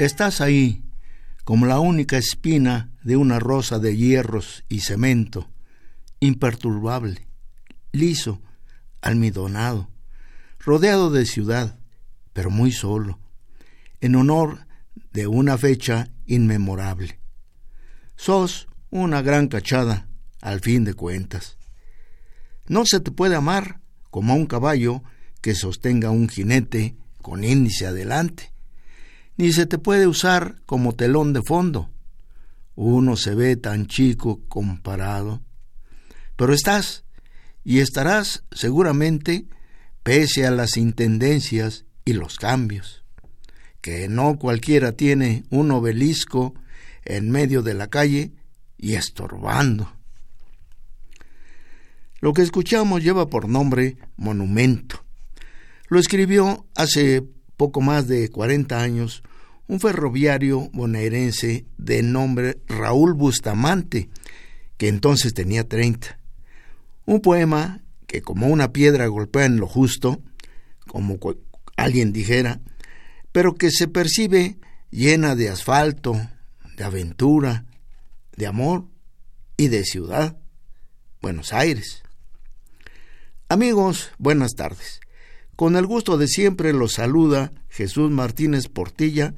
Estás ahí como la única espina de una rosa de hierros y cemento, imperturbable, liso, almidonado, rodeado de ciudad, pero muy solo, en honor de una fecha inmemorable. Sos una gran cachada, al fin de cuentas. No se te puede amar como a un caballo que sostenga un jinete con índice adelante ni se te puede usar como telón de fondo. Uno se ve tan chico comparado. Pero estás y estarás seguramente pese a las intendencias y los cambios, que no cualquiera tiene un obelisco en medio de la calle y estorbando. Lo que escuchamos lleva por nombre Monumento. Lo escribió hace poco más de 40 años un ferroviario bonaerense de nombre Raúl Bustamante, que entonces tenía 30. Un poema que como una piedra golpea en lo justo, como alguien dijera, pero que se percibe llena de asfalto, de aventura, de amor y de ciudad, Buenos Aires. Amigos, buenas tardes. Con el gusto de siempre los saluda Jesús Martínez Portilla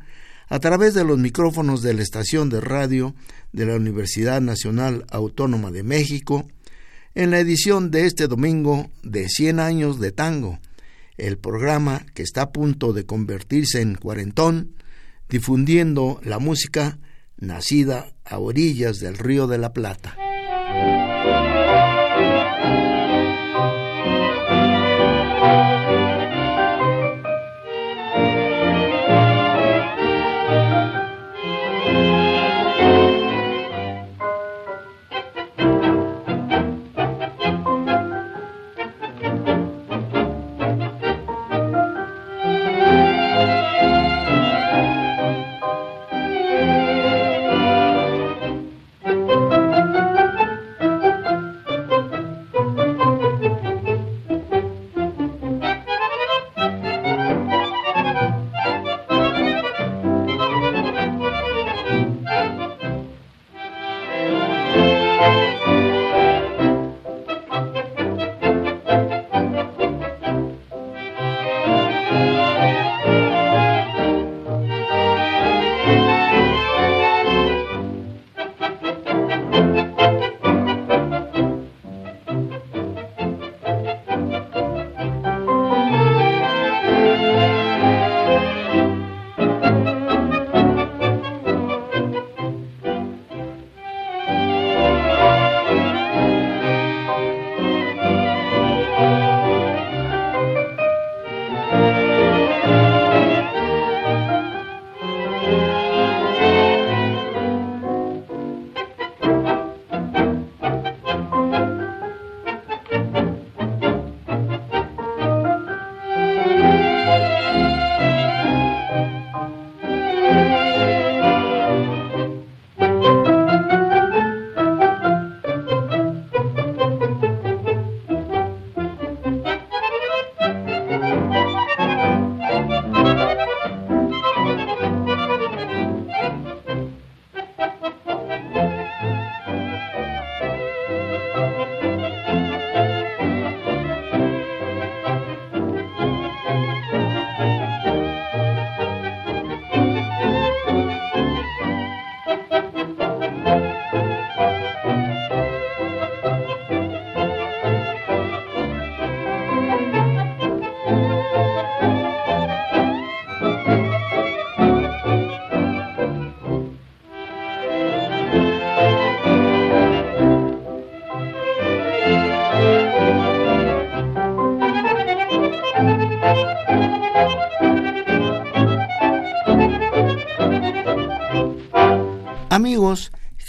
a través de los micrófonos de la estación de radio de la Universidad Nacional Autónoma de México, en la edición de este domingo de 100 años de tango, el programa que está a punto de convertirse en cuarentón, difundiendo la música nacida a orillas del Río de la Plata.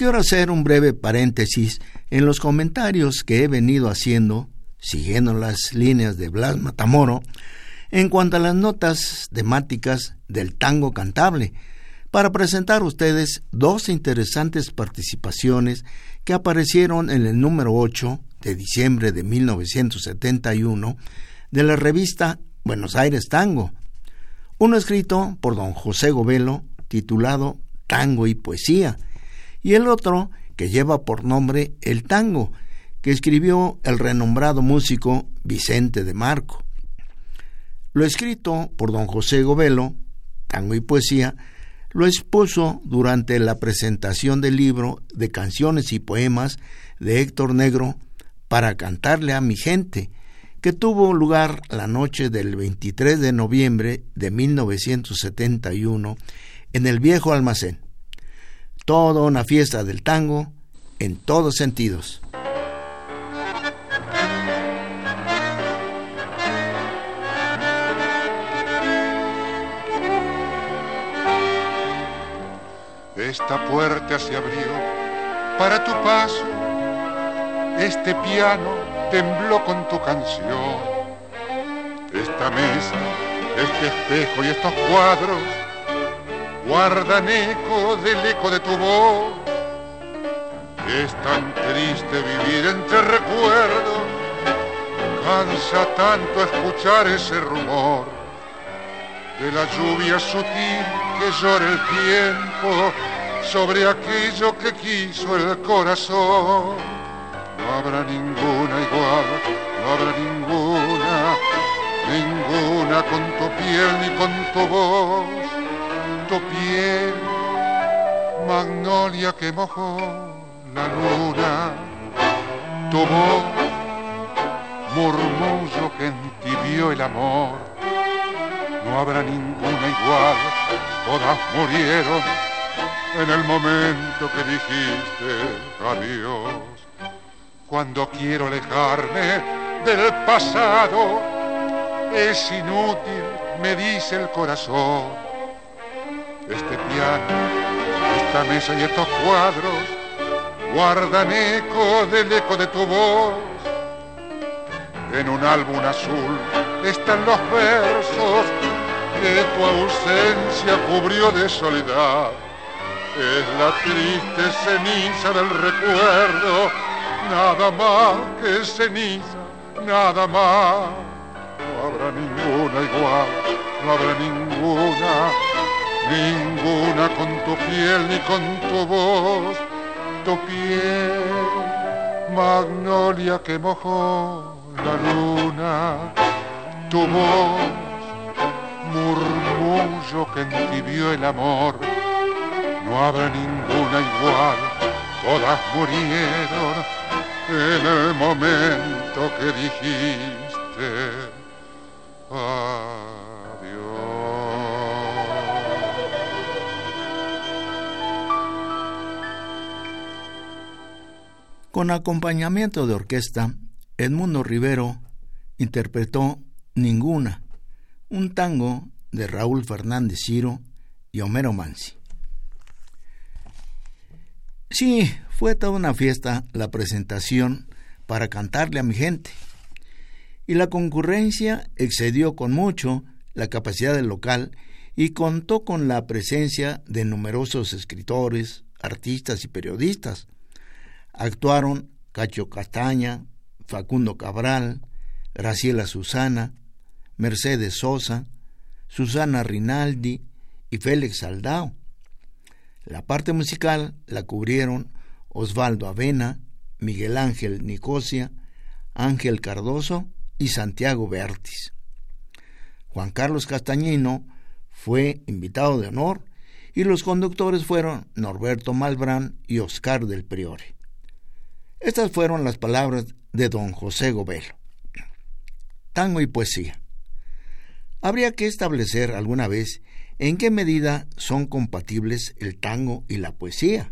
Quiero hacer un breve paréntesis en los comentarios que he venido haciendo, siguiendo las líneas de Blas Matamoro, en cuanto a las notas temáticas del tango cantable, para presentar a ustedes dos interesantes participaciones que aparecieron en el número 8 de diciembre de 1971 de la revista Buenos Aires Tango, uno escrito por don José Govelo titulado tango y poesía, y el otro que lleva por nombre El tango, que escribió el renombrado músico Vicente de Marco. Lo escrito por don José Govelo, tango y poesía, lo expuso durante la presentación del libro de canciones y poemas de Héctor Negro para cantarle a mi gente, que tuvo lugar la noche del 23 de noviembre de 1971 en el viejo almacén. Toda una fiesta del tango en todos sentidos. Esta puerta se abrió para tu paso, este piano tembló con tu canción, esta mesa, este espejo y estos cuadros guardan eco del eco de tu voz. Es tan triste vivir entre recuerdos, cansa tanto escuchar ese rumor de la lluvia sutil que llora el tiempo sobre aquello que quiso el corazón. No habrá ninguna igual, no habrá ninguna, ninguna con tu piel ni con tu voz tu piel, magnolia que mojó la luna, tu voz, murmullo que entibió el amor. No habrá ninguna igual, todas murieron en el momento que dijiste adiós. Cuando quiero alejarme del pasado, es inútil, me dice el corazón este piano, esta mesa y estos cuadros guardan eco del eco de tu voz. En un álbum azul están los versos que tu ausencia cubrió de soledad. Es la triste ceniza del recuerdo, nada más que ceniza, nada más. No habrá ninguna igual, no habrá ninguna ninguna con tu piel ni con tu voz, tu piel, magnolia que mojó la luna, tu voz, murmullo que entibió el amor, no habrá ninguna igual, todas murieron en el momento que dijiste. Con acompañamiento de orquesta, Edmundo Rivero interpretó Ninguna, un tango de Raúl Fernández Ciro y Homero Mansi. Sí, fue toda una fiesta la presentación para cantarle a mi gente. Y la concurrencia excedió con mucho la capacidad del local y contó con la presencia de numerosos escritores, artistas y periodistas, Actuaron Cacho Castaña, Facundo Cabral, Graciela Susana, Mercedes Sosa, Susana Rinaldi y Félix Saldao. La parte musical la cubrieron Osvaldo Avena, Miguel Ángel Nicosia, Ángel Cardoso y Santiago Bertis. Juan Carlos Castañino fue invitado de honor y los conductores fueron Norberto Malbrán y Oscar del Priore. Estas fueron las palabras de don José Gobelo. Tango y poesía. Habría que establecer alguna vez en qué medida son compatibles el tango y la poesía.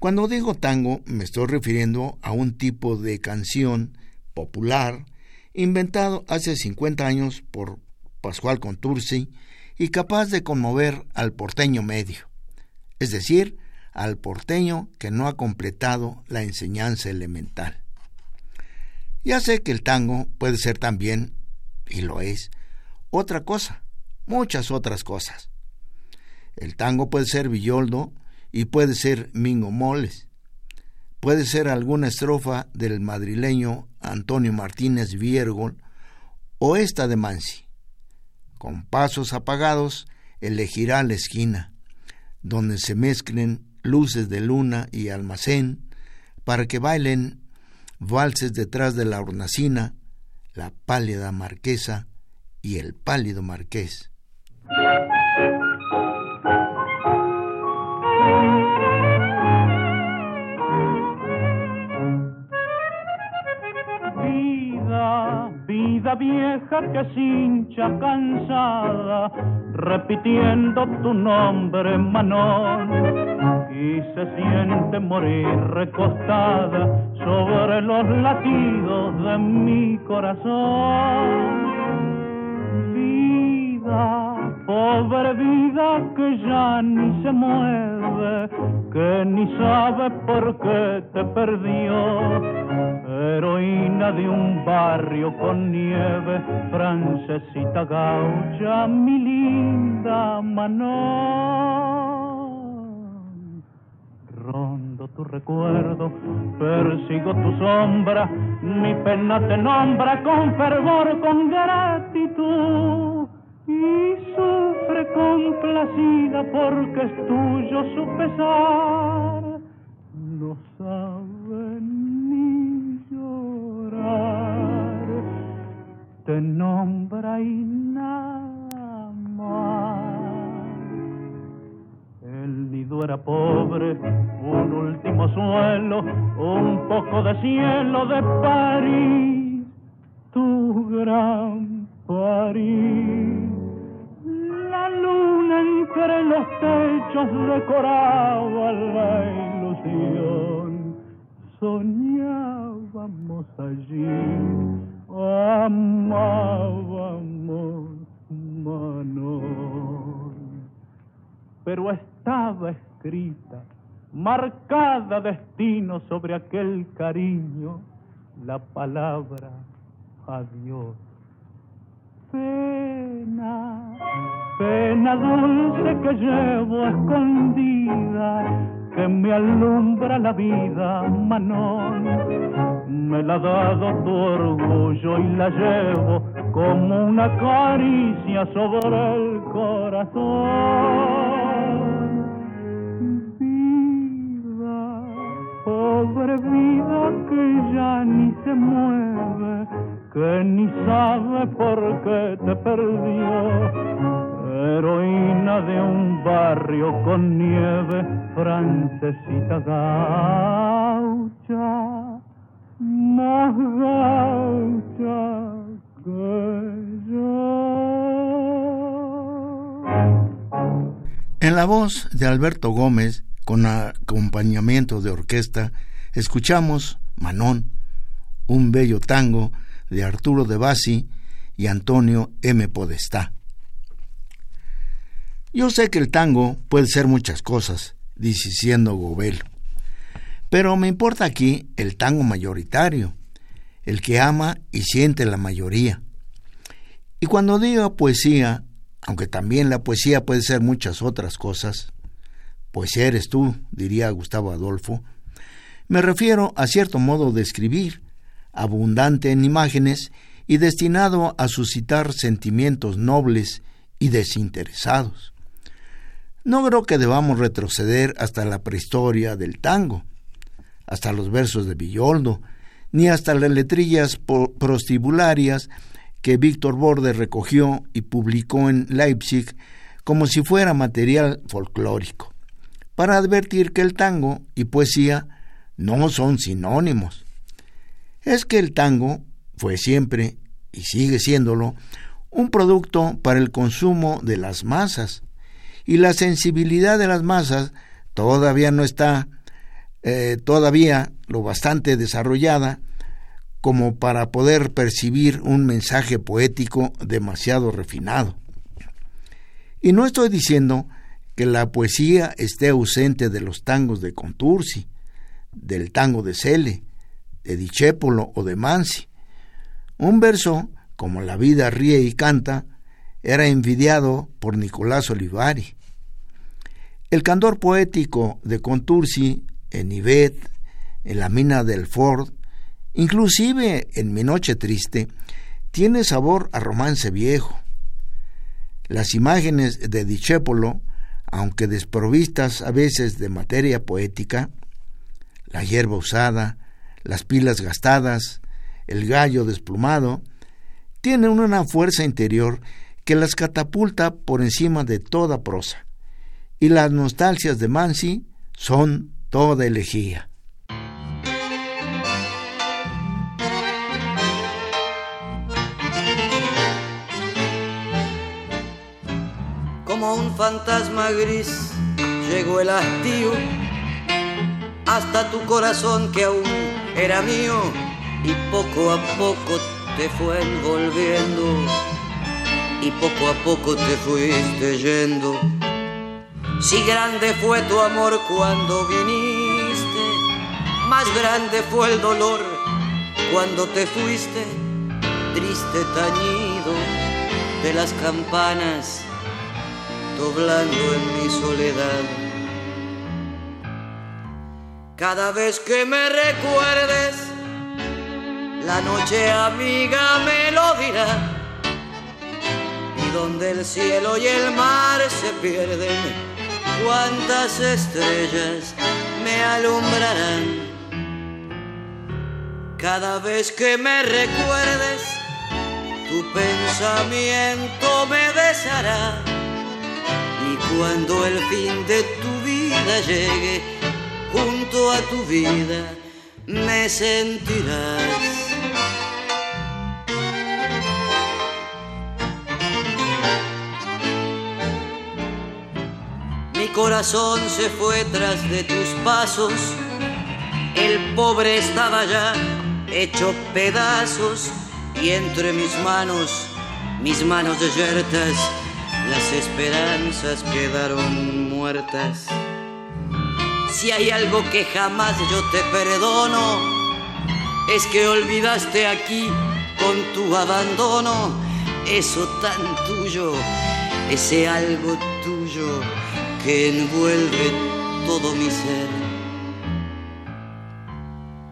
Cuando digo tango me estoy refiriendo a un tipo de canción popular inventado hace 50 años por Pascual Contursi, y capaz de conmover al porteño medio, es decir, al porteño que no ha completado la enseñanza elemental. Ya sé que el tango puede ser también, y lo es, otra cosa, muchas otras cosas. El tango puede ser Villoldo y puede ser Mingo Moles. Puede ser alguna estrofa del madrileño Antonio Martínez Viergol o esta de Mansi. Con pasos apagados elegirá la esquina, donde se mezclen luces de luna y almacén, para que bailen valses detrás de la hornacina, la pálida marquesa y el pálido marqués. Vieja que se hincha cansada, repitiendo tu nombre, Manón, y se siente morir recostada sobre los latidos de mi corazón. Vida, pobre vida que ya ni se mueve, que ni sabe por qué te perdió heroína de un barrio con nieve, francesita gaucha, mi linda Manon. Rondo tu recuerdo, persigo tu sombra, mi pena te nombra con fervor, con gratitud. Y sufre complacida porque es tuyo su pesar. No saben te nombra y nada más. El nido era pobre, un último suelo, un poco de cielo de París, tu gran París. Entre los techos decoraba la ilusión, soñábamos allí amábamos Manon. Pero estaba escrita, marcada destino sobre aquel cariño, la palabra adiós. Pena, pena dulce que llevo escondida, que me alumbra la vida, Manon me la ha dado tu orgullo y la llevo como una caricia sobre el corazón. Vida, pobre vida que ya ni se mueve, que ni sabe por qué te perdió. Heroína de un barrio con nieve, francesita gaucha en la voz de Alberto Gómez, con acompañamiento de orquesta, escuchamos Manón, un bello tango de Arturo de Bassi y Antonio M. Podestá. Yo sé que el tango puede ser muchas cosas, diciendo Gobel pero me importa aquí el tango mayoritario, el que ama y siente la mayoría. Y cuando digo poesía, aunque también la poesía puede ser muchas otras cosas, poesía eres tú, diría Gustavo Adolfo, me refiero a cierto modo de escribir, abundante en imágenes y destinado a suscitar sentimientos nobles y desinteresados. No creo que debamos retroceder hasta la prehistoria del tango, hasta los versos de Villoldo, ni hasta las letrillas prostibularias que Víctor Borde recogió y publicó en Leipzig como si fuera material folclórico, para advertir que el tango y poesía no son sinónimos. Es que el tango fue siempre, y sigue siéndolo, un producto para el consumo de las masas, y la sensibilidad de las masas todavía no está eh, todavía lo bastante desarrollada como para poder percibir un mensaje poético demasiado refinado. Y no estoy diciendo que la poesía esté ausente de los tangos de Contursi, del tango de Cele, de Dichépolo o de Mansi. Un verso, como La vida ríe y canta, era envidiado por Nicolás Olivari. El candor poético de Contursi en Ivet, en la mina del Ford, inclusive en Mi Noche Triste, tiene sabor a romance viejo. Las imágenes de Dichépolo, aunque desprovistas a veces de materia poética, la hierba usada, las pilas gastadas, el gallo desplumado, tienen una fuerza interior que las catapulta por encima de toda prosa. Y las nostalgias de Mansi son toda elegía. Como un fantasma gris llegó el hastío hasta tu corazón que aún era mío y poco a poco te fue envolviendo y poco a poco te fuiste yendo. Si grande fue tu amor cuando viniste, más grande fue el dolor cuando te fuiste, triste tañido de las campanas, doblando en mi soledad. Cada vez que me recuerdes, la noche amiga me lo dirá donde el cielo y el mar se pierden, cuántas estrellas me alumbrarán. Cada vez que me recuerdes, tu pensamiento me besará. Y cuando el fin de tu vida llegue, junto a tu vida, me sentirás corazón se fue tras de tus pasos. El pobre estaba ya hecho pedazos y entre mis manos, mis manos yertas, las esperanzas quedaron muertas. Si hay algo que jamás yo te perdono, es que olvidaste aquí con tu abandono eso tan tuyo, ese algo tuyo que envuelve todo mi ser.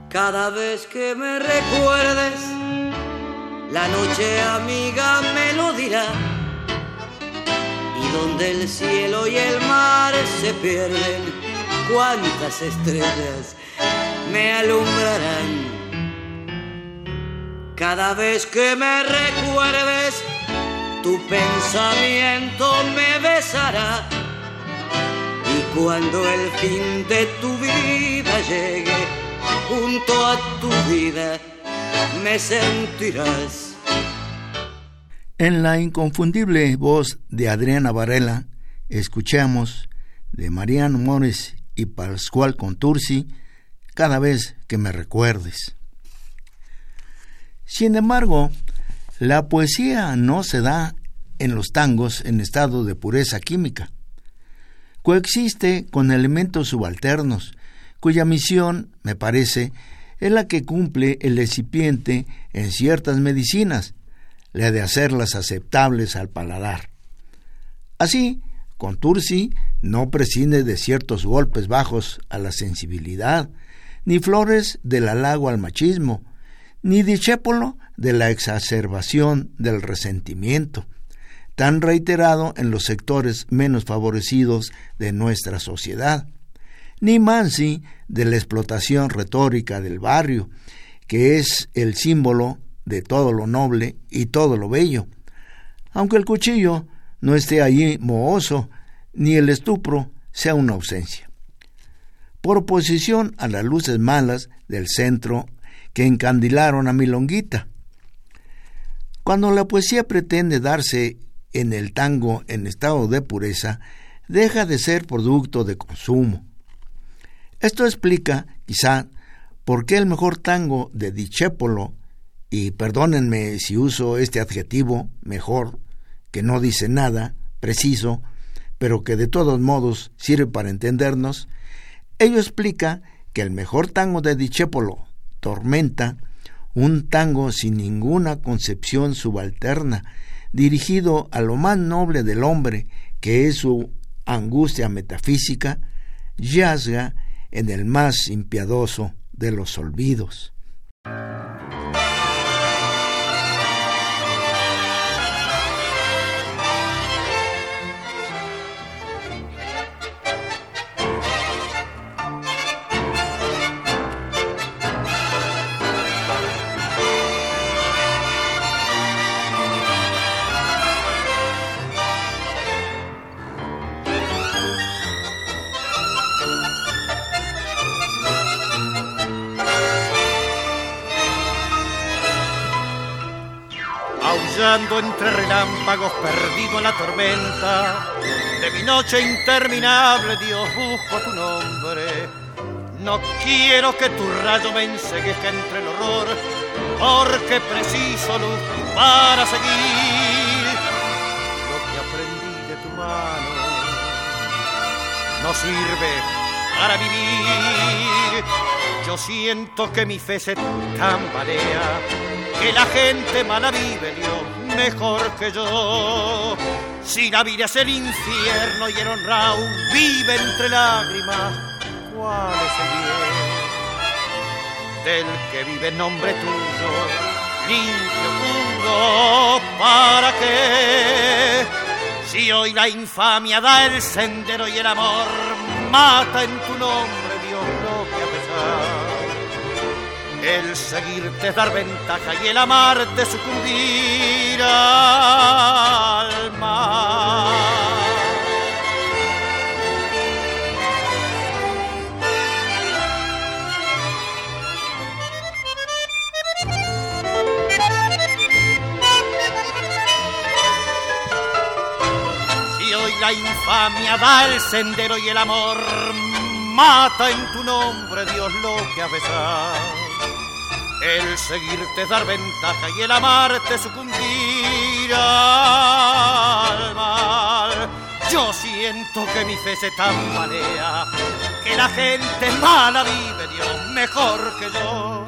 Cada vez que me recuerdes, la noche amiga me lo dirá. Y donde el cielo y el mar se pierden, cuántas estrellas me alumbrarán. Cada vez que me recuerdes, tu pensamiento me besará cuando el fin de tu vida llegue, junto a tu vida me sentirás. En la inconfundible voz de Adriana Varela, escuchamos de Mariano Mores y Pascual Contursi, cada vez que me recuerdes. Sin embargo, la poesía no se da en los tangos en estado de pureza química coexiste con elementos subalternos, cuya misión, me parece, es la que cumple el recipiente en ciertas medicinas, la de hacerlas aceptables al paladar. Así, Contursi no prescinde de ciertos golpes bajos a la sensibilidad, ni flores del halago al machismo, ni Dichépolo de la exacerbación del resentimiento tan reiterado en los sectores menos favorecidos de nuestra sociedad, ni Mansi de la explotación retórica del barrio, que es el símbolo de todo lo noble y todo lo bello, aunque el cuchillo no esté allí mohoso, ni el estupro sea una ausencia. Por oposición a las luces malas del centro que encandilaron a Milonguita. Cuando la poesía pretende darse en el tango en estado de pureza deja de ser producto de consumo. Esto explica, quizá, por qué el mejor tango de Dichépolo y perdónenme si uso este adjetivo mejor, que no dice nada preciso, pero que de todos modos sirve para entendernos, ello explica que el mejor tango de Dichépolo, Tormenta, un tango sin ninguna concepción subalterna, dirigido a lo más noble del hombre, que es su angustia metafísica, yazga en el más impiadoso de los olvidos. Entre relámpagos, perdido en la tormenta. De mi noche interminable, Dios, busco tu nombre. No quiero que tu rayo me ensegueje entre el horror, porque preciso luz para seguir lo que aprendí de tu mano. No sirve para vivir. Yo siento que mi fe se tambalea, que la gente mala vive, Dios mejor que yo. Si la vida es el infierno y el honrado vive entre lágrimas, ¿cuál es el bien? Del que vive en nombre tuyo, limpio, puro, ¿para qué? Si hoy la infamia da el sendero y el amor mata en tu nombre, el seguirte es dar ventaja y el amarte sucumbir al mar. Si hoy la infamia da el sendero y el amor mata en tu nombre, Dios lo que a besar el seguirte dar ventaja y el amarte sucumbir al mal. Yo siento que mi fe se tambalea, que la gente mala vive Dios mejor que yo.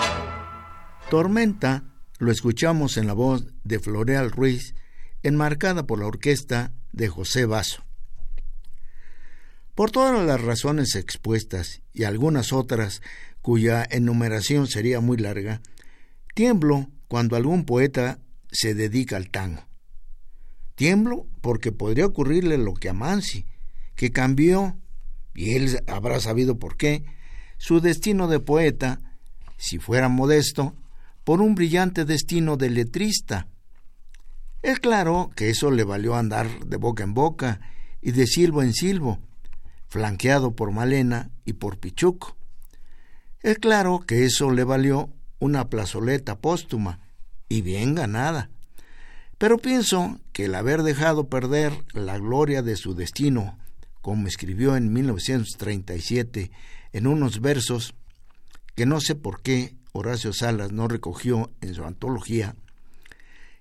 Tormenta lo escuchamos en la voz de Floreal Ruiz, enmarcada por la orquesta de José Vaso. Por todas las razones expuestas y algunas otras cuya enumeración sería muy larga, tiemblo cuando algún poeta se dedica al tango. Tiemblo porque podría ocurrirle lo que a Mansi, que cambió, y él habrá sabido por qué, su destino de poeta, si fuera modesto, por un brillante destino de letrista. Es claro que eso le valió andar de boca en boca y de silbo en silbo, flanqueado por Malena y por Pichuco. Es claro que eso le valió una plazoleta póstuma y bien ganada. Pero pienso que el haber dejado perder la gloria de su destino, como escribió en 1937 en unos versos que no sé por qué Horacio Salas no recogió en su antología,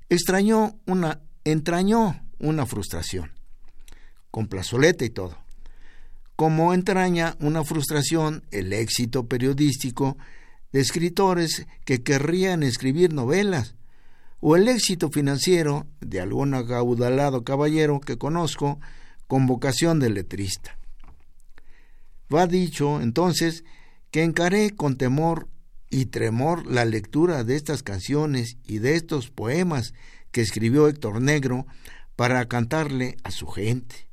extrañó entrañó una frustración, con plazoleta y todo como entraña una frustración el éxito periodístico de escritores que querrían escribir novelas, o el éxito financiero de algún agaudalado caballero que conozco con vocación de letrista. Va dicho, entonces, que encaré con temor y tremor la lectura de estas canciones y de estos poemas que escribió Héctor Negro para cantarle a su gente.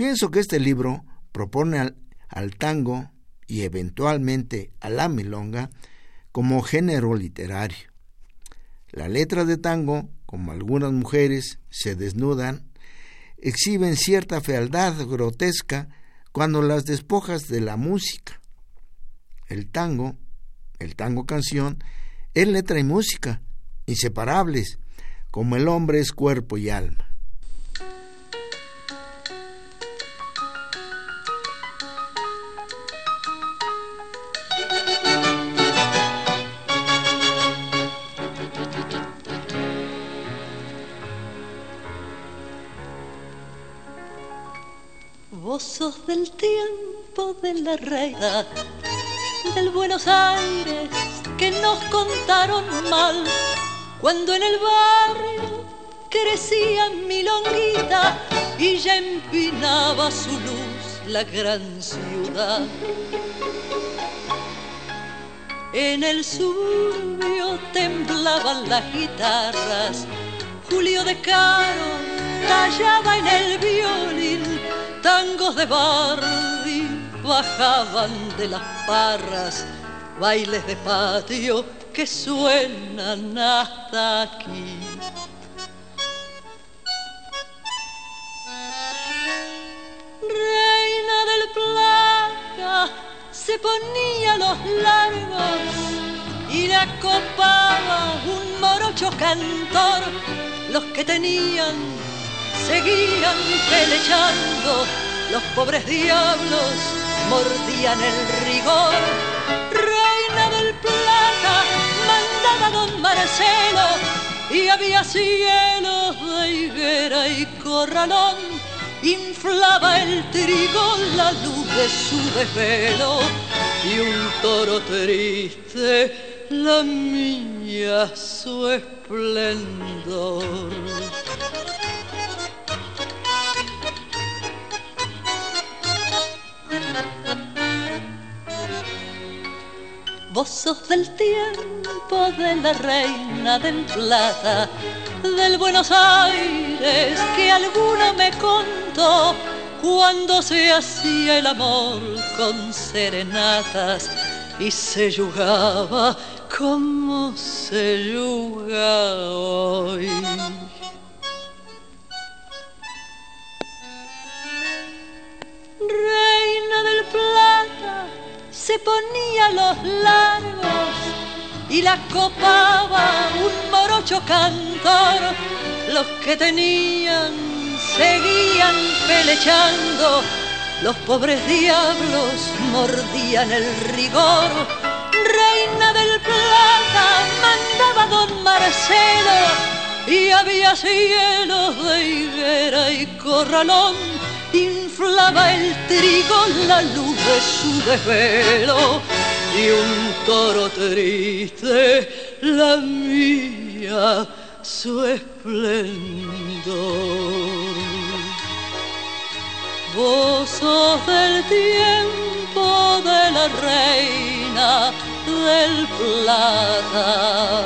Pienso que este libro propone al, tango y eventualmente a la milonga como género literario. La letra de tango, como algunas mujeres se desnudan, exhiben cierta fealdad grotesca cuando las despojas de la música. El tango, el tango canción, es letra y música, inseparables, como el hombre es cuerpo y alma. Del tiempo de la reina, del Buenos Aires que nos contaron mal, cuando en el barrio crecía mi longuita y ya empinaba su luz la gran ciudad. En el suburbio temblaban las guitarras, Julio de Caro tallaba en el violín, tangos de Bardi bajaban de las parras, bailes de patio que suenan hasta aquí. Reina del Plata se ponía los largos y la copaba un morocho cantor. Los que tenían seguían pelechando, los pobres diablos mordían el rigor. Reina del Plata mandaba don Marcelo y había cielos de higuera y corralón inflaba el trigo la luz de su desvelo y un toro triste la mía su esplendor. Del tiempo de la reina del plata, del Buenos Aires que alguno me contó cuando se hacía el amor con serenatas y se jugaba como se yuga hoy. Reina del Plata se ponía los largos y la copaba un morocho cantor. Los que tenían seguían pelechando, los pobres diablos mordían el rigor. Reina del Plata mandaba don Marcelo y había cielos de higuera y corralón inflaba el trigo la luz de su desvelo y un toro triste la mía su esplendor. Vos sos del tiempo de la reina del plata,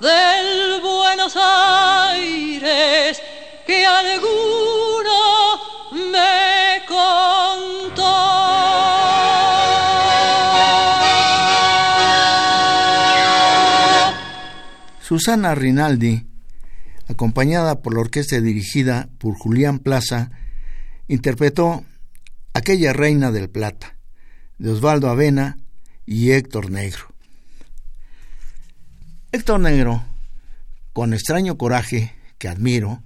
del Buenos Aires que alguno me contó. Susana Rinaldi, acompañada por la orquesta dirigida por Julián Plaza, interpretó Aquella Reina del Plata, de Osvaldo Avena y Héctor Negro. Héctor Negro, con extraño coraje que admiro,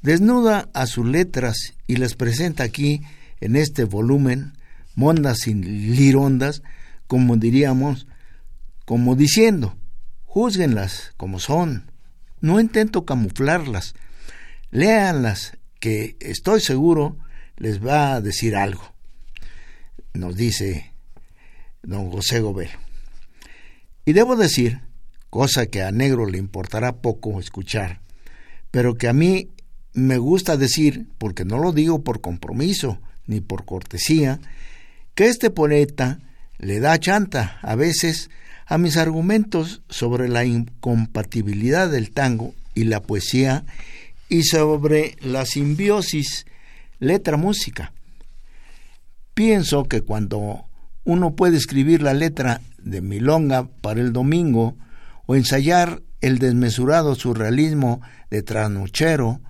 desnuda a sus letras y las presenta aquí en este volumen, mondas sin lirondas, como diríamos, como diciendo, júzguenlas como son, no intento camuflarlas, léanlas, que estoy seguro les va a decir algo, nos dice don José Gobelo. Y debo decir, cosa que a Negro le importará poco escuchar, pero que a mí me gusta decir, porque no lo digo por compromiso ni por cortesía, que este poeta le da chanta a veces a mis argumentos sobre la incompatibilidad del tango y la poesía y sobre la simbiosis letra-música. Pienso que cuando uno puede escribir la letra de Milonga para el domingo o ensayar el desmesurado surrealismo de Trasnochero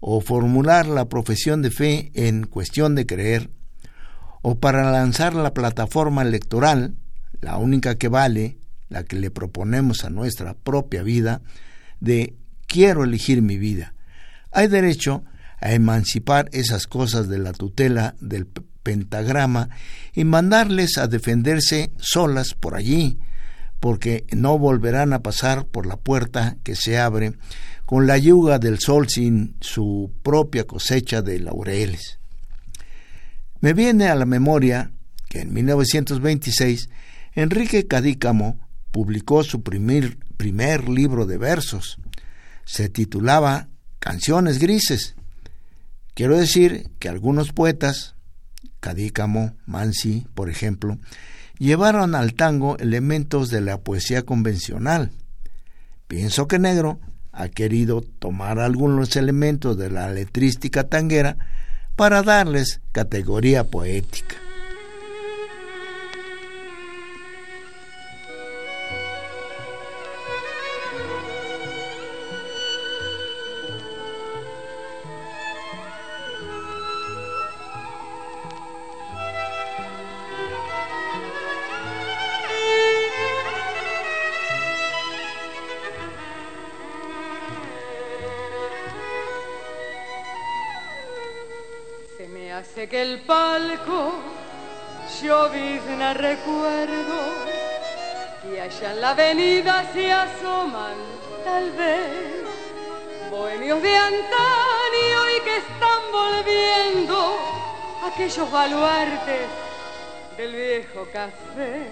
o formular la profesión de fe en cuestión de creer, o para lanzar la plataforma electoral, la única que vale, la que le proponemos a nuestra propia vida, de quiero elegir mi vida. Hay derecho a emancipar esas cosas de la tutela del pentagrama y mandarles a defenderse solas por allí, porque no volverán a pasar por la puerta que se abre con la yuga del sol sin su propia cosecha de laureles. Me viene a la memoria que en 1926 Enrique Cadícamo publicó su primer, primer libro de versos. Se titulaba Canciones Grises. Quiero decir que algunos poetas, Cadícamo, Mansi, por ejemplo, llevaron al tango elementos de la poesía convencional. Pienso que Negro ha querido tomar algunos elementos de la letrística tanguera para darles categoría poética. Asoman tal vez bohemios de antaño y que están volviendo aquellos baluartes del viejo café.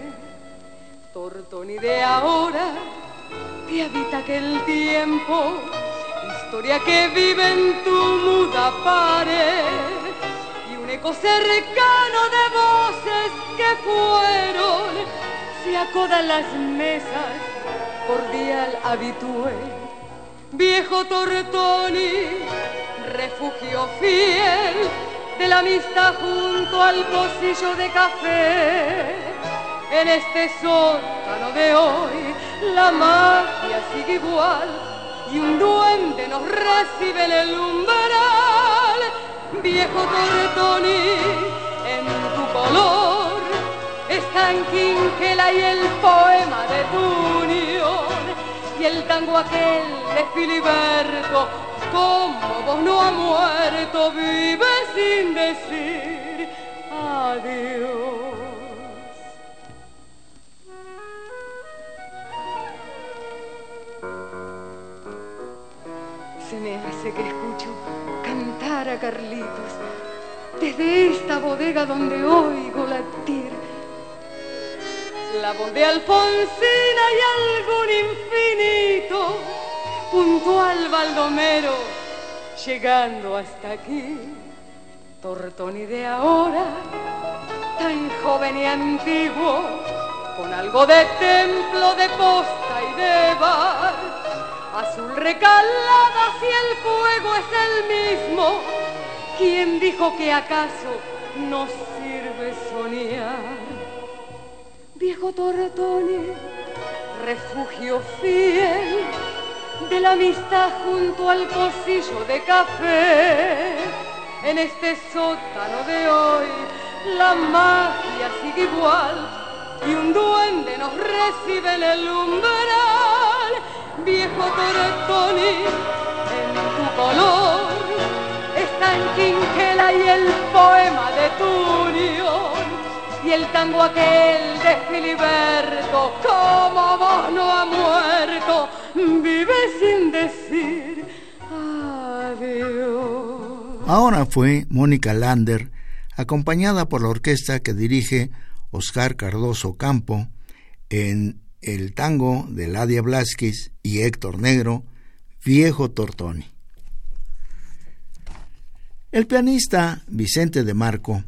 Tortoni de ahora que habita aquel tiempo, historia que vive en tu muda pared eco cercano de voces que fueron, se acodan las mesas, cordial habitué. Viejo Tortoni, refugio fiel de la amistad junto al pocillo de café. En este sótano de hoy la magia sigue igual y un duende nos recibe en el umbral viejo Tortoni, en tu color están Quinquela y el poema de tu unión y el tango aquel de Filiberto, como vos no ha muerto, vive sin decir adiós. Se me hace que escucho a Carlitos desde esta bodega donde oigo latir la voz de Alfonsina y algún infinito puntual Baldomero llegando hasta aquí. Tortoni de ahora, tan joven y antiguo, con algo de templo, de posta y de bar azul recalada si el fuego es el mismo. ¿Quién dijo que acaso no sirve soñar? Viejo Tortoni, refugio fiel de la amistad junto al pocillo de café. En este sótano de hoy la magia sigue igual y un duende nos recibe en el umbral viejo Tortoni, en tu color está en Quinquela y el poema de tu unión y el tango aquel de Filiberto, como vos no ha muerto, vive sin decir adiós. Ahora fue Mónica Lander, acompañada por la orquesta que dirige Oscar Cardoso Campo en el tango de Ladia Blasquez y Héctor Negro, Viejo Tortoni. El pianista Vicente de Marco,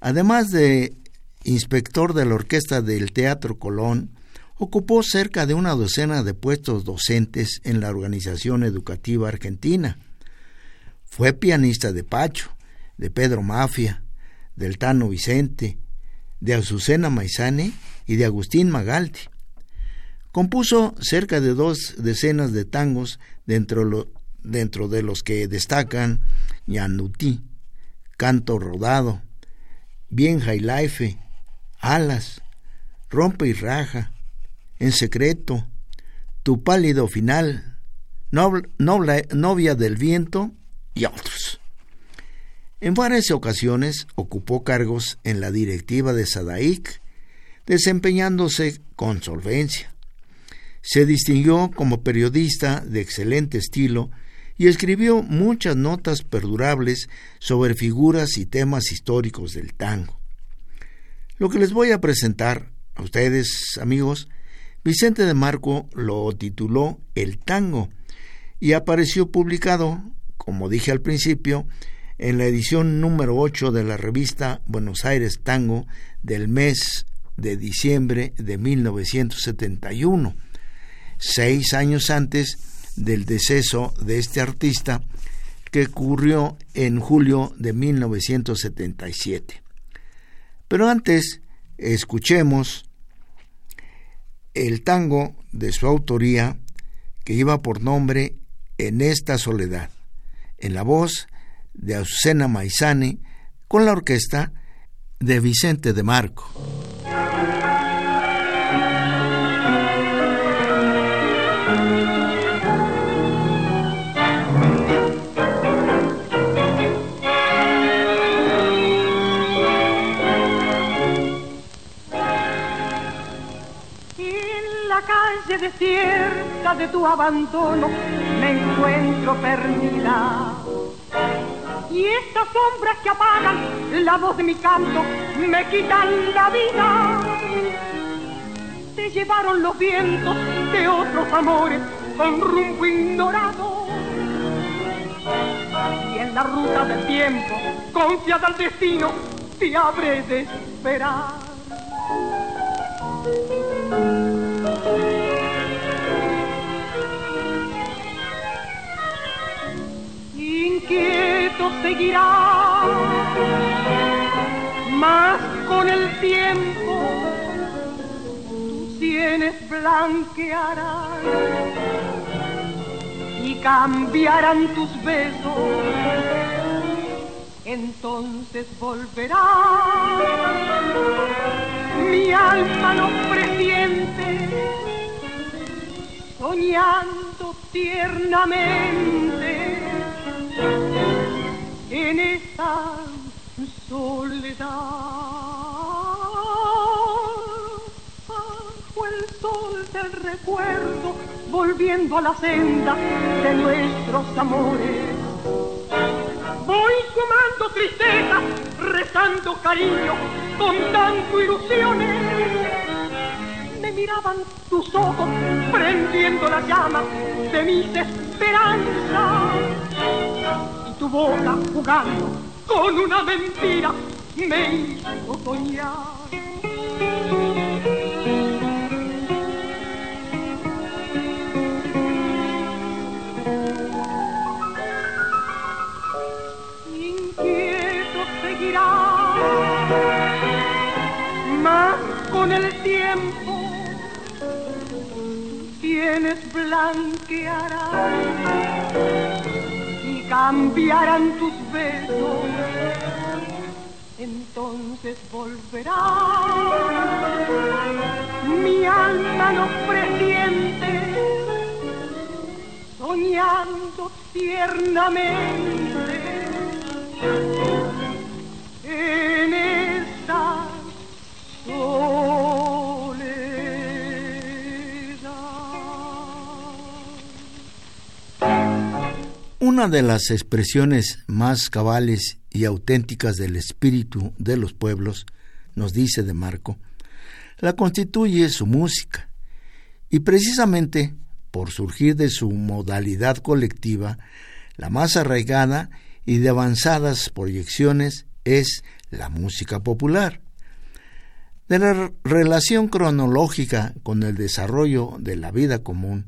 además de inspector de la orquesta del Teatro Colón, ocupó cerca de una docena de puestos docentes en la organización educativa argentina. Fue pianista de Pacho, de Pedro Mafia, del Tano Vicente, de Azucena Maizane y de Agustín Magaldi. Compuso cerca de dos decenas de tangos dentro, de los que destacan Ñanutí, Canto Rodado, Bien Jailaife, Alas, Rompe y Raja, En Secreto, Tu Pálido Final, Novia del Viento y otros. En varias ocasiones ocupó cargos en la directiva de Sadaic, desempeñándose con solvencia. Se distinguió como periodista de excelente estilo y escribió muchas notas perdurables sobre figuras y temas históricos del tango. Lo que les voy a presentar a ustedes, amigos, Vicente de Marco lo tituló El tango y apareció publicado, como dije al principio, en la edición número 8 de la revista Buenos Aires Tango del mes de diciembre de 1971, seis años antes del deceso de este artista que ocurrió en julio de 1977. Pero antes, escuchemos el tango de su autoría que lleva por nombre En esta soledad, en la voz de Azucena Maizani con la orquesta de Vicente de Marco. Desierta de tu abandono me encuentro perdida y estas sombras que apagan la voz de mi canto me quitan la vida. Te llevaron los vientos de otros amores con rumbo ignorado. Y en la ruta del tiempo, confiada al destino, te habré de esperar. Inquieto seguirá, más con el tiempo tus sienes blanquearán y cambiarán tus besos. Entonces volverá mi alma no presiente, soñando tiernamente en esta soledad. Bajo el sol del recuerdo, volviendo a la senda de nuestros amores. Voy sumando tristeza, rezando cariño, contando ilusiones. Me miraban tus ojos, prendiendo la llama de mis esperanzas tu boca jugando con una mentira me hizo soñar. Inquieto seguirá, más con el tiempo tienes blanqueará cambiarán tus besos, entonces volverá mi alma no presiente, soñando tiernamente Una de las expresiones más cabales y auténticas del espíritu de los pueblos, nos dice de Marco, la constituye su música, y precisamente por surgir de su modalidad colectiva, la más arraigada y de avanzadas proyecciones es la música popular. De la relación cronológica con el desarrollo de la vida común,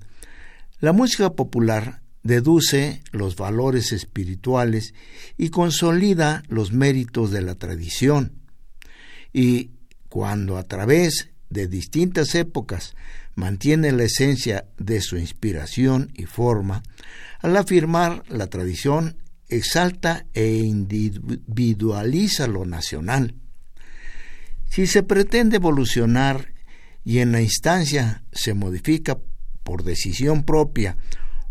la música popular deduce los valores espirituales y consolida los méritos de la tradición. Y cuando a través de distintas épocas mantiene la esencia de su inspiración y forma, al afirmar la tradición exalta e individualiza lo nacional. Si se pretende evolucionar y en la instancia se modifica por decisión propia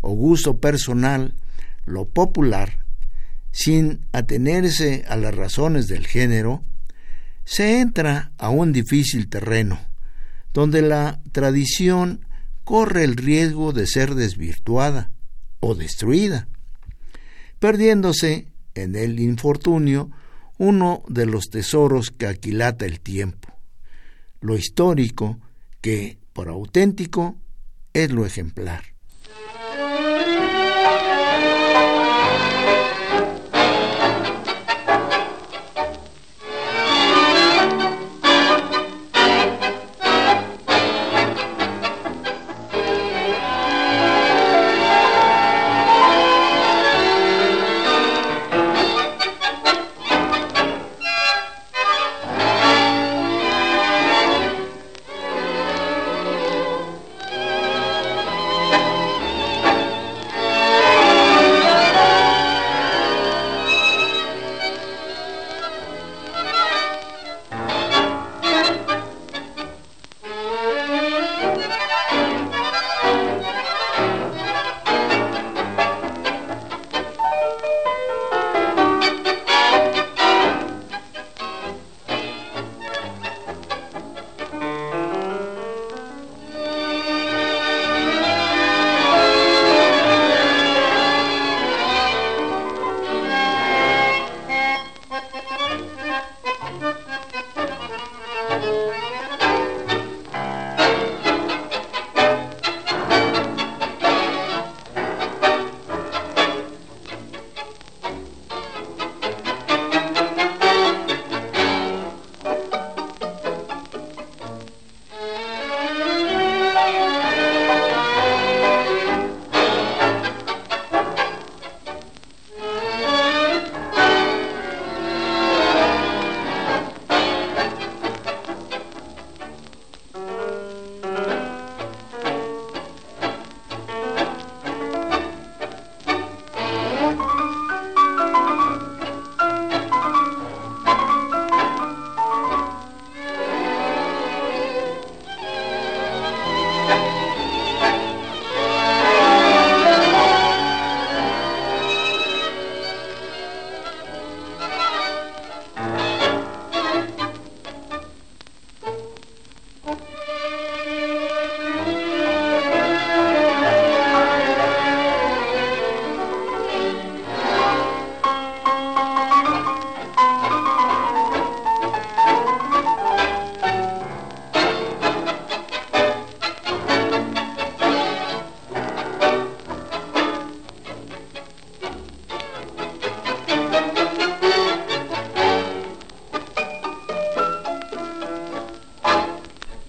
o gusto personal lo popular, sin atenerse a las razones del género, se entra a un difícil terreno, donde la tradición corre el riesgo de ser desvirtuada o destruida. perdiéndose en el infortunio uno de los tesoros que aquilata el tiempo, lo histórico que, por auténtico, es lo ejemplar.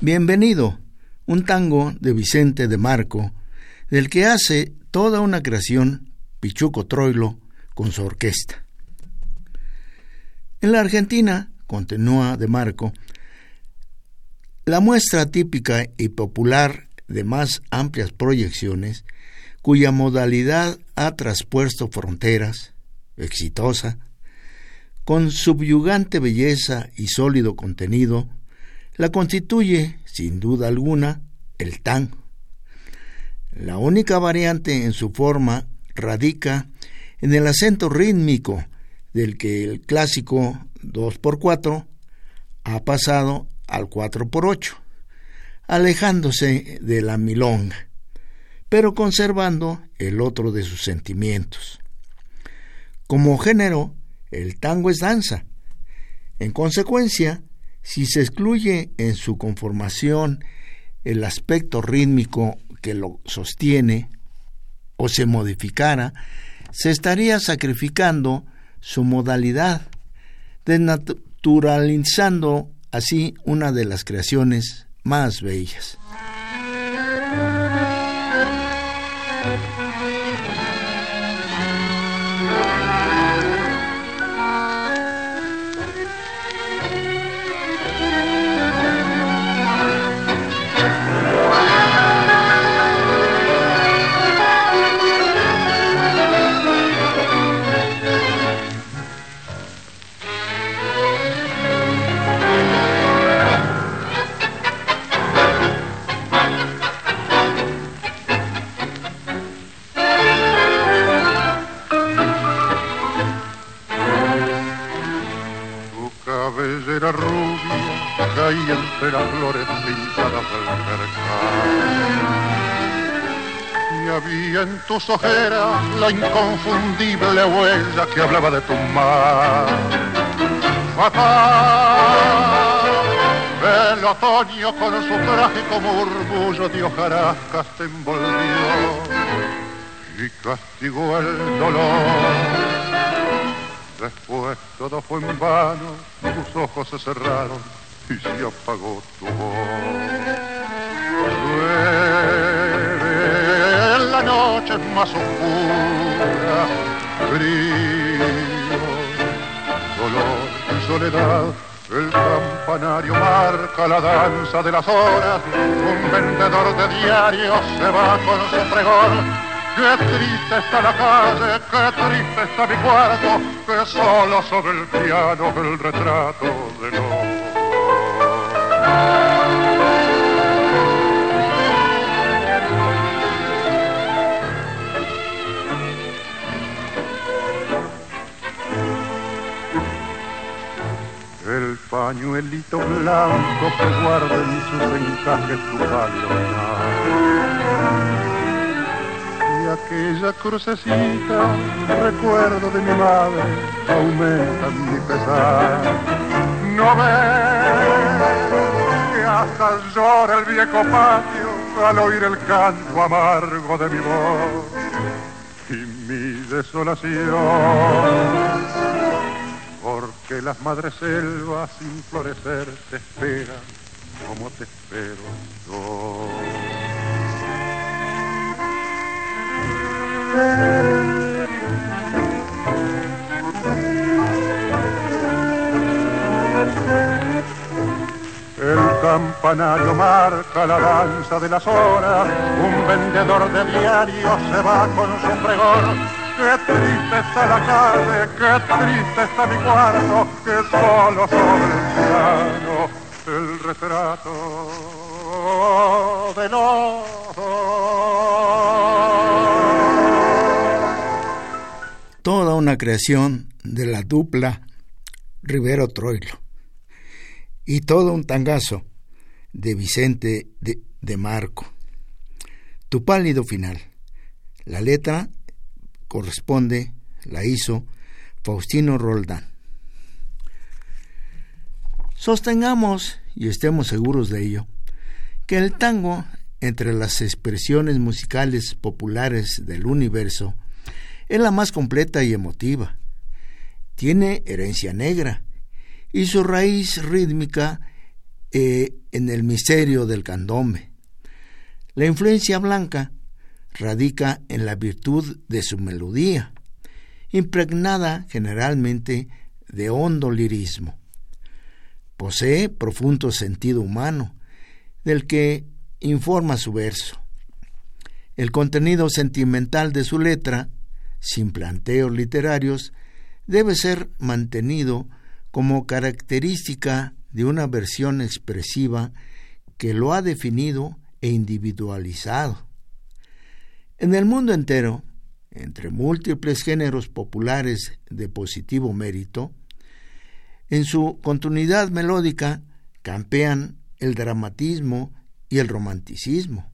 Bienvenido, un tango de Vicente de Marco, del que hace toda una creación Pichuco Troilo con su orquesta. En la Argentina, continúa de Marco, la muestra típica y popular de más amplias proyecciones, cuya modalidad ha traspuesto fronteras, exitosa, con subyugante belleza y sólido contenido, la constituye, sin duda alguna, el tango. La única variante en su forma radica en el acento rítmico del que el clásico 2x4 ha pasado al 4x8, alejándose de la milonga, pero conservando el otro de sus sentimientos. Como género, el tango es danza. En consecuencia, si se excluye en su conformación el aspecto rítmico que lo sostiene o se modificara, se estaría sacrificando su modalidad, desnaturalizando así una de las creaciones más bellas. En tus ojeras la inconfundible huella que hablaba de tu mar. Fatal, el otoño con su trágico murmullo de hojarascas te envolvió y castigó el dolor. Después todo fue en vano, tus ojos se cerraron y se apagó tu voz. La noche más oscura, frío, dolor y soledad. El campanario marca la danza de las horas, un vendedor de diarios se va con su pregón Qué triste está la calle, qué triste está mi cuarto, que solo sobre el piano el retrato de no. Pañuelito blanco que guarda en sus encajes tu Y aquella crucecita, recuerdo de mi madre, aumenta mi pesar. No ves que hasta llora el viejo patio al oír el canto amargo de mi voz y mi desolación que las madres selvas sin florecer te esperan como te espero yo. El campanario marca la danza de las horas, un vendedor de diarios se va con su pregón Qué triste está la calle, qué triste está mi cuarto, que solo sobre el piano el retrato de los Toda una creación de la dupla Rivero Troilo y todo un tangazo de Vicente de, de Marco. Tu pálido final. La letra corresponde, la hizo Faustino Roldán. Sostengamos, y estemos seguros de ello, que el tango, entre las expresiones musicales populares del universo, es la más completa y emotiva. Tiene herencia negra y su raíz rítmica eh, en el misterio del candombe. La influencia blanca radica en la virtud de su melodía, impregnada generalmente de hondo lirismo. Posee profundo sentido humano, del que informa su verso. El contenido sentimental de su letra, sin planteos literarios, debe ser mantenido como característica de una versión expresiva que lo ha definido e individualizado. En el mundo entero, entre múltiples géneros populares de positivo mérito, en su continuidad melódica campean el dramatismo y el romanticismo.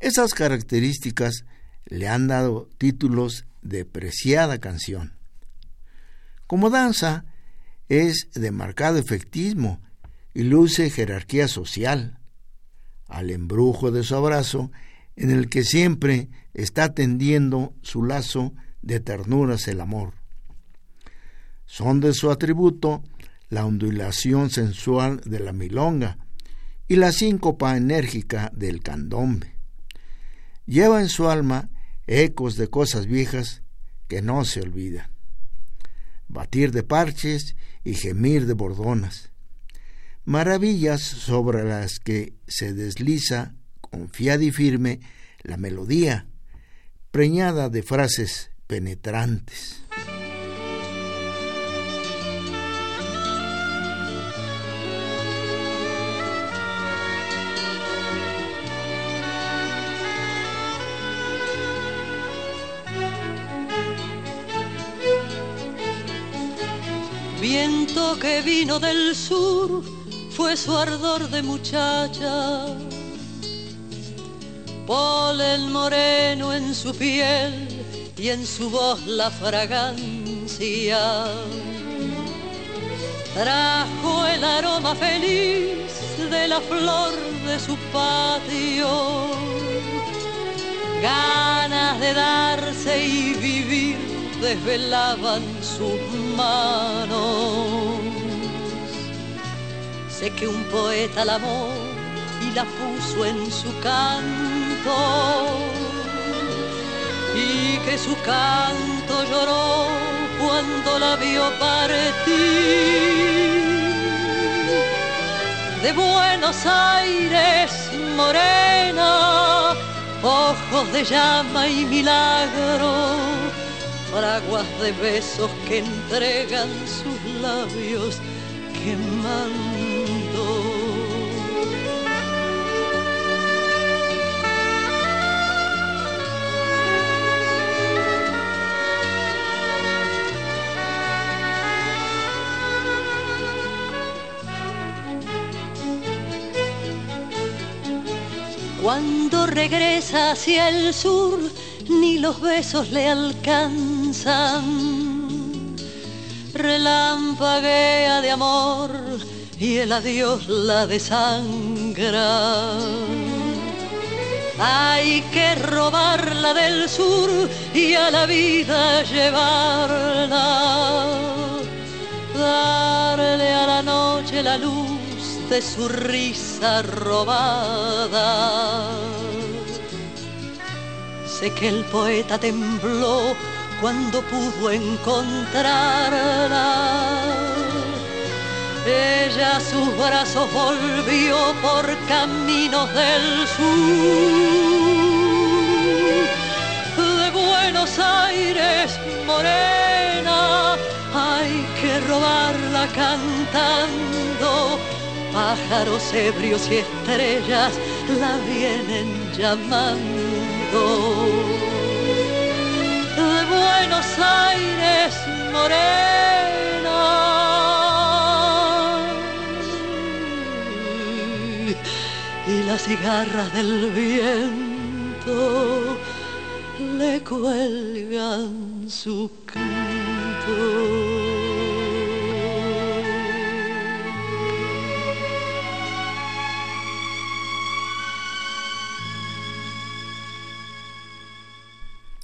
Esas características le han dado títulos de preciada canción. Como danza, es de marcado efectismo y luce jerarquía social. Al embrujo de su abrazo en el que siempre está tendiendo su lazo de ternuras el amor. Son de su atributo la ondulación sensual de la milonga y la síncopa enérgica del candombe. Lleva en su alma ecos de cosas viejas que no se olvidan. Batir de parches y gemir de bordonas. Maravillas sobre las que se desliza confiada y firme la melodía, preñada de frases penetrantes. Viento que vino del sur fue su ardor de muchacha polen moreno en su piel y en su voz la fragancia. Trajo el aroma feliz de la flor de su patio, ganas de darse y vivir desvelaban sus manos. Sé que un poeta la amó y la puso en su canto y que su canto lloró cuando la vio partir. De Buenos Aires, morena, ojos de llama y milagro, fraguas de besos que entregan sus labios quemando. Cuando regresa hacia el sur, ni los besos le alcanzan. Relampaguea de amor y el adiós la desangra. Hay que robarla del sur y a la vida llevarla. Darle a la noche la luz de su risa robada. Sé que el poeta tembló cuando pudo encontrarla. Ella sus brazos volvió por caminos del sur. De Buenos Aires, morena, hay que robarla cantando pájaros ebrios y estrellas la vienen llamando. De Buenos Aires, morena. Y las cigarras del viento le cuelgan su canto.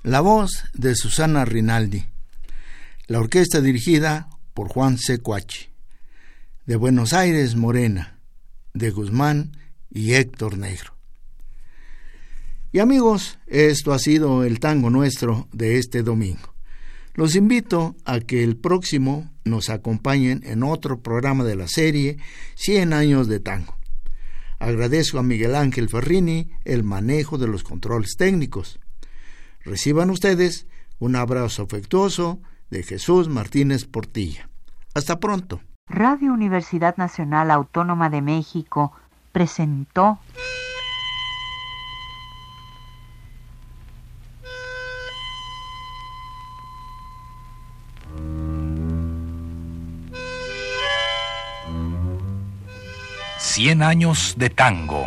La voz de Susana Rinaldi. La orquesta dirigida por Juan Secuachi. De Buenos Aires, Morena. De Guzmán y Héctor Negro. Y amigos, esto ha sido el tango nuestro de este domingo. Los invito a que el próximo nos acompañen en otro programa de la serie 100 años de tango. Agradezco a Miguel Ángel Ferrini el manejo de los controles técnicos. Reciban ustedes un abrazo afectuoso de Jesús Martínez Portilla. Hasta pronto. Radio Universidad Nacional Autónoma de México presentó Cien años de tango.